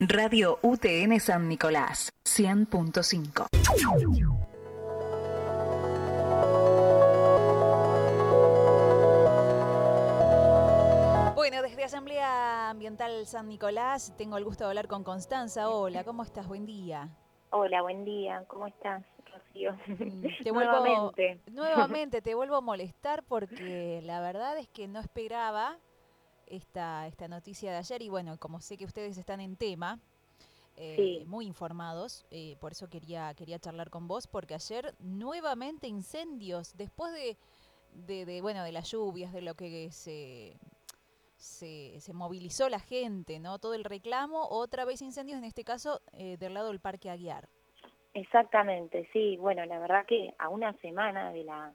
Radio UTN San Nicolás, 100.5. Bueno, desde Asamblea Ambiental San Nicolás tengo el gusto de hablar con Constanza. Hola, ¿cómo estás? Buen día. Hola, buen día. ¿Cómo estás, Rocío? Mm, Te vuelvo, Nuevamente. Nuevamente te vuelvo a molestar porque la verdad es que no esperaba esta, esta noticia de ayer y bueno, como sé que ustedes están en tema, eh, Sí. muy informados, eh, por eso quería, quería charlar con vos, porque ayer nuevamente incendios, después de, de, de, bueno, de las lluvias, de lo que se, se, se movilizó la gente, ¿no? Todo el reclamo, otra vez incendios, en este caso eh, del lado del Parque Aguiar. Exactamente, sí. Bueno, la verdad que a una semana de la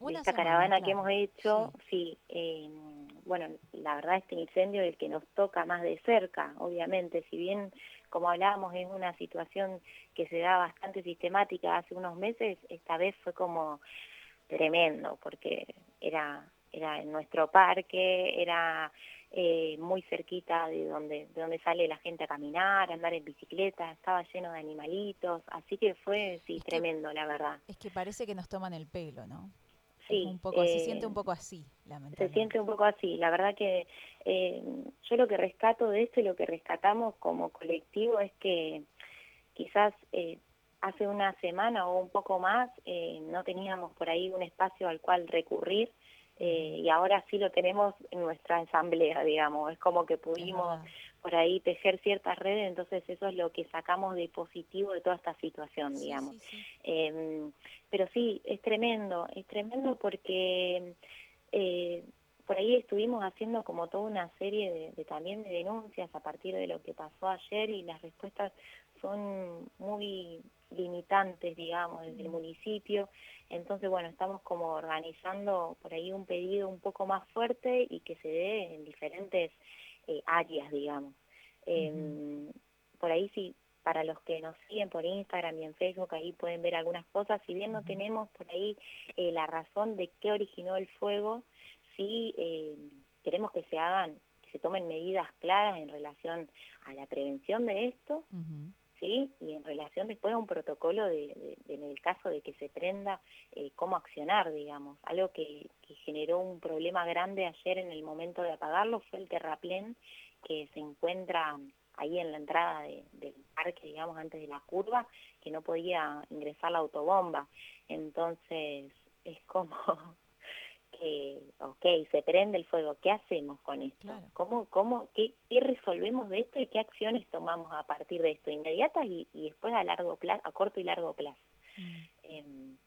de esta semana, caravana que hemos hecho, sí, eh, bueno, la verdad este incendio es el que nos toca más de cerca, obviamente, si bien como hablábamos es una situación que se da bastante sistemática hace unos meses, esta vez fue como tremendo, porque era, era en nuestro parque, era eh, muy cerquita de donde, de donde sale la gente a caminar, a andar en bicicleta, estaba lleno de animalitos, así que fue, sí, Es que- tremendo, la verdad. Es que parece que nos toman el pelo, ¿no? Sí, Es un poco, se siente eh, un poco así, Se lamentablemente. siente un poco así. La verdad que eh, yo lo que rescato de esto y lo que rescatamos como colectivo es que quizás eh, hace una semana o un poco más eh, no teníamos por ahí un espacio al cual recurrir eh, y ahora sí lo tenemos en nuestra asamblea, digamos. Es como que pudimos. Por ahí tejer ciertas redes, entonces eso es lo que sacamos de positivo de toda esta situación, Sí, digamos. sí, sí. Eh, pero sí, es tremendo, es tremendo porque eh, por ahí estuvimos haciendo como toda una serie de, de también de denuncias a partir de lo que pasó ayer y las respuestas son muy limitantes, digamos, desde el municipio. Entonces, bueno, estamos como organizando por ahí un pedido un poco más fuerte y que se dé en diferentes eh, áreas, digamos. Eh, Por ahí sí, para los que nos siguen por Instagram y en Facebook, ahí pueden ver algunas cosas. Si bien no tenemos por ahí eh, la razón de qué originó el fuego, sí eh, queremos que se hagan, que se tomen medidas claras en relación a la prevención de esto. ¿Sí? Y en relación después a un protocolo de, de- en el caso de que se prenda, eh, cómo accionar, digamos. Algo que, generó un problema grande ayer en el momento de apagarlo fue el terraplén que se encuentra ahí en la entrada de- del parque, digamos, antes de la curva, que no podía ingresar la autobomba. Entonces, es como que, ok, se prende el fuego, ¿qué hacemos con esto? Claro. ¿Cómo, cómo, qué, qué resolvemos de esto y qué acciones tomamos a partir de esto? Inmediatas y, y después a largo plazo, a corto y largo plazo. Mm. Em,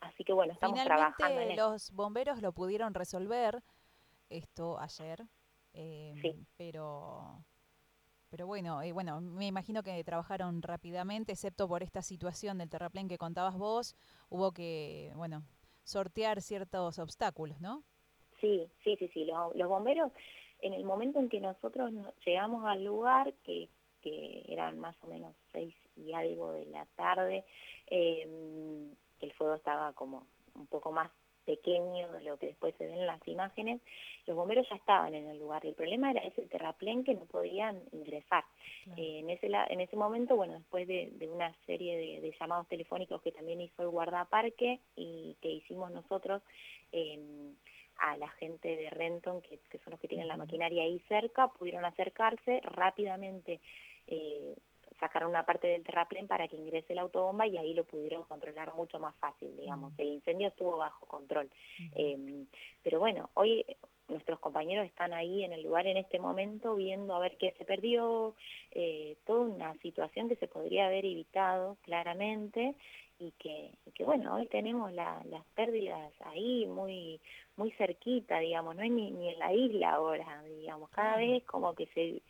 así que bueno, estamos trabajando en los bomberos lo pudieron resolver esto ayer, em, Sí. pero pero bueno, eh, bueno, me imagino que trabajaron rápidamente, excepto por esta situación del terraplén que contabas vos, hubo que, bueno, sortear ciertos obstáculos, ¿no? Sí, sí, sí, sí. Los, bomberos, en el momento en que nosotros no- llegamos al lugar, que, que eran más o menos seis y algo de la tarde, eh, el fuego estaba como un poco más pequeño de lo que después se ven en las imágenes, los bomberos ya estaban en el lugar. El problema era ese terraplén que no podían ingresar. Claro. Eh, en, ese, en ese momento, bueno, después de, de una serie de, de llamados telefónicos que también hizo el guardaparque y que hicimos nosotros eh, a la gente de Renton, que, que son los que tienen la maquinaria ahí cerca, pudieron acercarse rápidamente. Eh, sacaron una parte del terraplén para que ingrese la autobomba y ahí lo pudieron controlar mucho más fácil, digamos. Mm. El incendio estuvo bajo control. Ujú. Eh, pero bueno, hoy nuestros compañeros están ahí en el lugar en este momento viendo a ver qué se perdió, eh, toda una situación que se podría haber evitado claramente y que, y que bueno, hoy tenemos la- las pérdidas ahí muy muy cerquita, digamos, no es ni, ni en la isla ahora, digamos, cada vez como que se,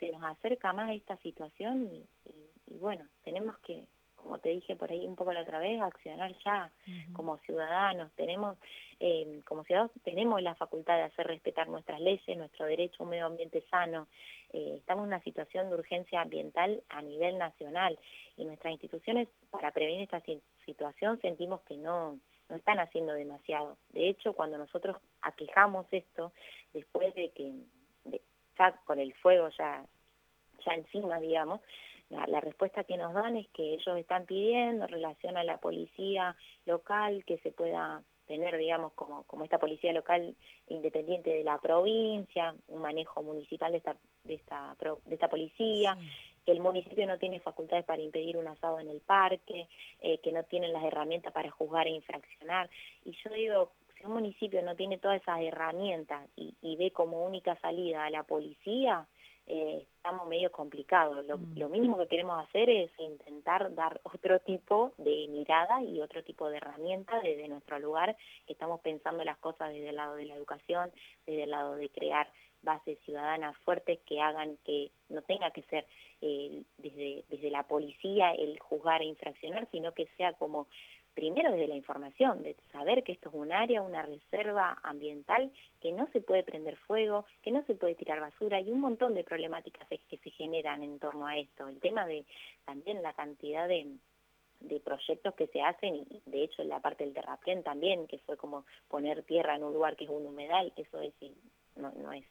se nos acerca más esta situación y, y- y bueno, tenemos que, como te dije por ahí un poco la otra vez, accionar ya como ciudadanos, tenemos, eh, como ciudadanos tenemos la facultad de hacer respetar nuestras leyes, nuestro derecho a un medio ambiente sano. Eh, estamos en una situación de urgencia ambiental a nivel nacional y nuestras instituciones para prevenir esta si- situación sentimos que no, no están haciendo demasiado. De hecho, cuando nosotros aquejamos esto, después de que de- ya con el fuego ya ya encima, digamos, la, respuesta que nos dan es que ellos están pidiendo en relación a la policía local que se pueda tener, digamos, como, como esta policía local independiente de la provincia, un manejo municipal de esta, de esta, de esta policía, que el municipio no tiene facultades para impedir un asado en el parque, eh, que no tienen las herramientas para juzgar e infraccionar. Y yo digo, si un municipio no tiene todas esas herramientas y, y ve como única salida a la policía, eh, estamos medio complicados. Lo, mm. lo, mínimo que queremos hacer es intentar dar otro tipo de mirada y otro tipo de herramienta desde nuestro lugar. Estamos pensando las cosas desde el lado de la educación, desde el lado de crear bases ciudadanas fuertes que hagan que no tenga que ser eh, desde, desde la policía el juzgar e infraccionar, sino que sea como primero desde la información, de saber que esto es un área, una reserva ambiental, que no se puede prender fuego, que no se puede tirar basura y un montón de problemáticas que se generan en torno a esto. El tema de también la cantidad de, de proyectos que se hacen y de hecho en la parte del terraplén también, que fue como poner tierra en un lugar que es un humedal, eso es no, no es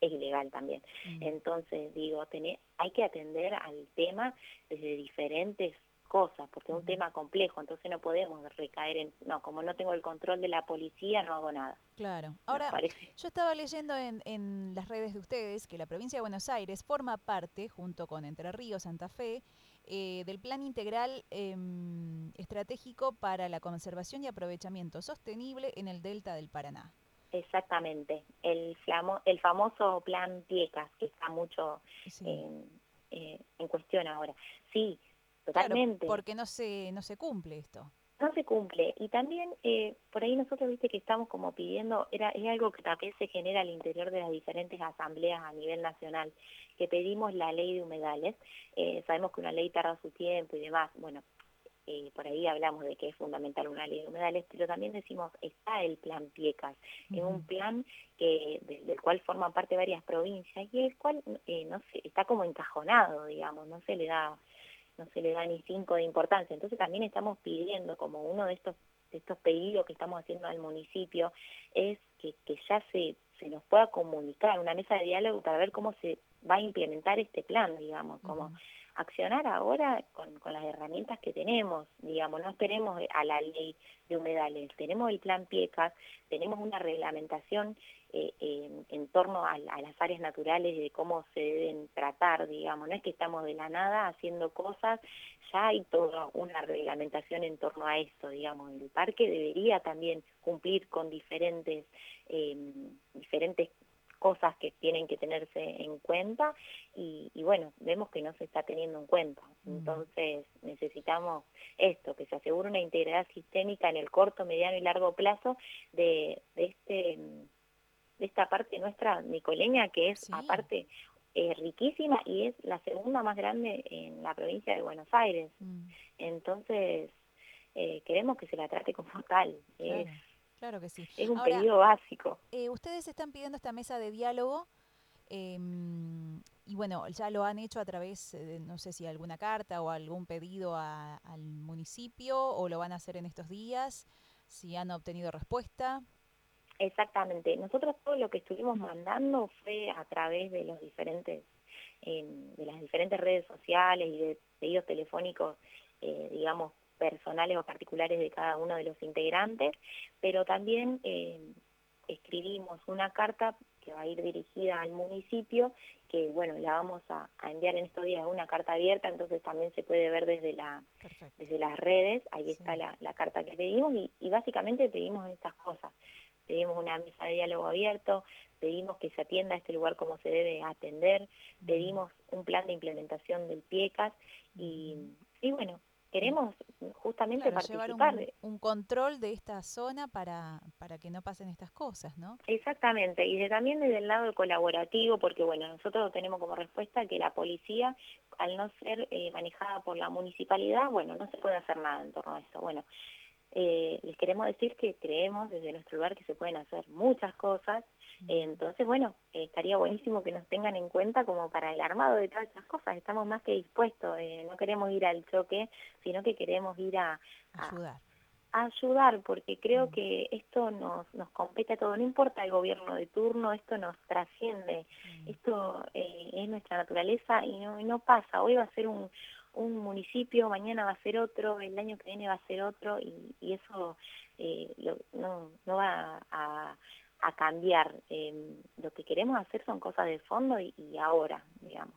es ilegal también. Mm. Entonces, digo, tener, hay que atender al tema desde diferentes cosas, porque es un tema complejo, entonces no podemos recaer en, no, como no tengo el control de la policía, no hago nada. Claro. Ahora, yo estaba leyendo en, en las redes de ustedes que la provincia de Buenos Aires forma parte, junto con Entre Ríos, Santa Fe, eh, del Plan Integral em, Estratégico para la Conservación y Aprovechamiento Sostenible en el Delta del Paraná. Exactamente, el, flamo, el famoso Plan Piecas, que está mucho eh, en cuestión ahora. Sí, totalmente. porque no se, no se cumple esto. No se cumple. Y también, eh, por ahí nosotros, viste, que estamos como pidiendo, era es algo que también se genera al interior de las diferentes asambleas a nivel nacional, que pedimos la ley de humedales. Eh, sabemos que una ley tarda su tiempo y demás. Bueno, eh, por ahí hablamos de que es fundamental una ley de humedales, pero también decimos, está el plan Piecas, es un plan que del cual forman parte varias provincias y el cual no sé, está como encajonado, digamos, no se le da no se le da ni cinco de importancia. Entonces también estamos pidiendo, como uno de estos, de estos pedidos que estamos haciendo al municipio, es que, que ya se, se nos pueda comunicar una mesa de diálogo para ver cómo se va a implementar este plan, digamos, como accionar ahora con, con las herramientas que tenemos, digamos, no esperemos a la ley de humedales, tenemos el plan PIECAS, tenemos una reglamentación eh, en, torno a, las áreas naturales de cómo se deben tratar, digamos, no es que estamos de la nada haciendo cosas, ya hay toda una reglamentación en torno a esto, digamos, el parque debería también cumplir con diferentes, eh, diferentes cosas que tienen que tenerse en cuenta y, bueno, vemos que no se está teniendo en cuenta. Mm. Entonces necesitamos esto, que se asegure una integridad sistémica en el corto, mediano y largo plazo de, de este de esta parte nuestra nicoleña que es aparte eh, riquísima y es la segunda más grande en la provincia de Buenos Aires. Mm. Entonces, eh, queremos que se la trate como tal. Es, Claro que sí. Es un pedido básico. Eh, ustedes están pidiendo esta mesa de diálogo em, y bueno, ya lo han hecho a través, de, no sé si alguna carta o algún pedido al municipio o lo van a hacer en estos días, si han obtenido respuesta. Exactamente. Nosotros todo lo que estuvimos mandando fue a través de los diferentes, em, de las diferentes redes sociales y de pedidos telefónicos, eh, digamos, personales o particulares de cada uno de los integrantes, pero también eh, escribimos una carta que va a ir dirigida al municipio, que bueno, la vamos a, enviar en estos días una carta abierta, entonces también se puede ver desde la desde las redes, ahí está la, carta que pedimos y, y básicamente pedimos estas cosas. Pedimos una mesa de diálogo abierto, pedimos que se atienda a este lugar como se debe atender, pedimos un plan de implementación del PIECAS y, y bueno, queremos justamente participar. Llevar un, control de esta zona para, para que no pasen estas cosas, ¿no? Exactamente, y también desde el lado colaborativo, porque bueno, nosotros tenemos como respuesta que la policía, al no ser eh, manejada por la municipalidad, bueno, no se puede hacer nada en torno a eso. Bueno, eh, les queremos decir que creemos desde nuestro lugar que se pueden hacer muchas cosas, entonces bueno, estaría buenísimo que nos tengan en cuenta como para el armado de todas esas cosas, estamos más que dispuestos, eh, no queremos ir al choque, sino que queremos ir a, ayudar. ayudar, porque creo que esto nos, nos compete a todo, no importa el gobierno de turno, esto nos trasciende, esto eh, es nuestra naturaleza y no, y no pasa, hoy va a ser un, un municipio, mañana va a ser otro, el año que viene va a ser otro y, y eso eh, lo- no, no va a, a cambiar. Eh, lo que queremos hacer son cosas de fondo y, y ahora, digamos,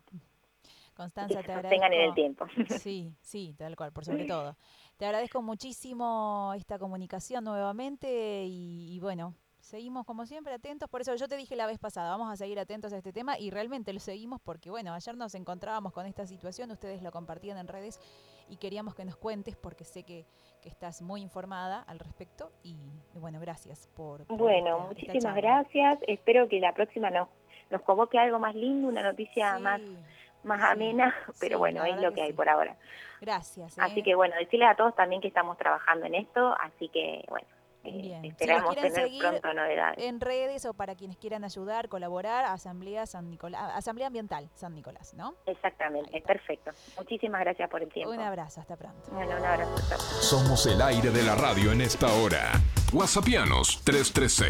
Constanza, que te sostengan en el agradezco. tiempo. Sí, sí, tal cual, por sobre todo. Te agradezco muchísimo esta comunicación nuevamente y, y bueno, seguimos como siempre atentos. Por eso yo te dije la vez pasada, vamos a seguir atentos a este tema y realmente lo seguimos porque, bueno, ayer nos encontrábamos con esta situación, ustedes lo compartían en redes y queríamos que nos cuentes porque sé que, que estás muy informada al respecto y, y bueno, gracias por... por Bueno, esta- muchísimas gracias. Espero que la próxima nos, nos convoque algo más lindo, una noticia más, Sí, más sí, amena, pero sí, bueno, es lo que que hay sí. por ahora. Gracias. Así ¿eh? que bueno, decirles a todos también que estamos trabajando en esto, así que bueno, Bien. Si esperamos quieren tener seguir pronto novedades. en redes o para quienes quieran ayudar, colaborar, Asamblea San Nicolás, Asamblea Ambiental San Nicolás, ¿no? Exactamente, perfecto. Muchísimas gracias por el tiempo. Un abrazo, hasta pronto. Bueno, un abrazo. Somos el aire de la radio en esta hora. WhatsAppianos 336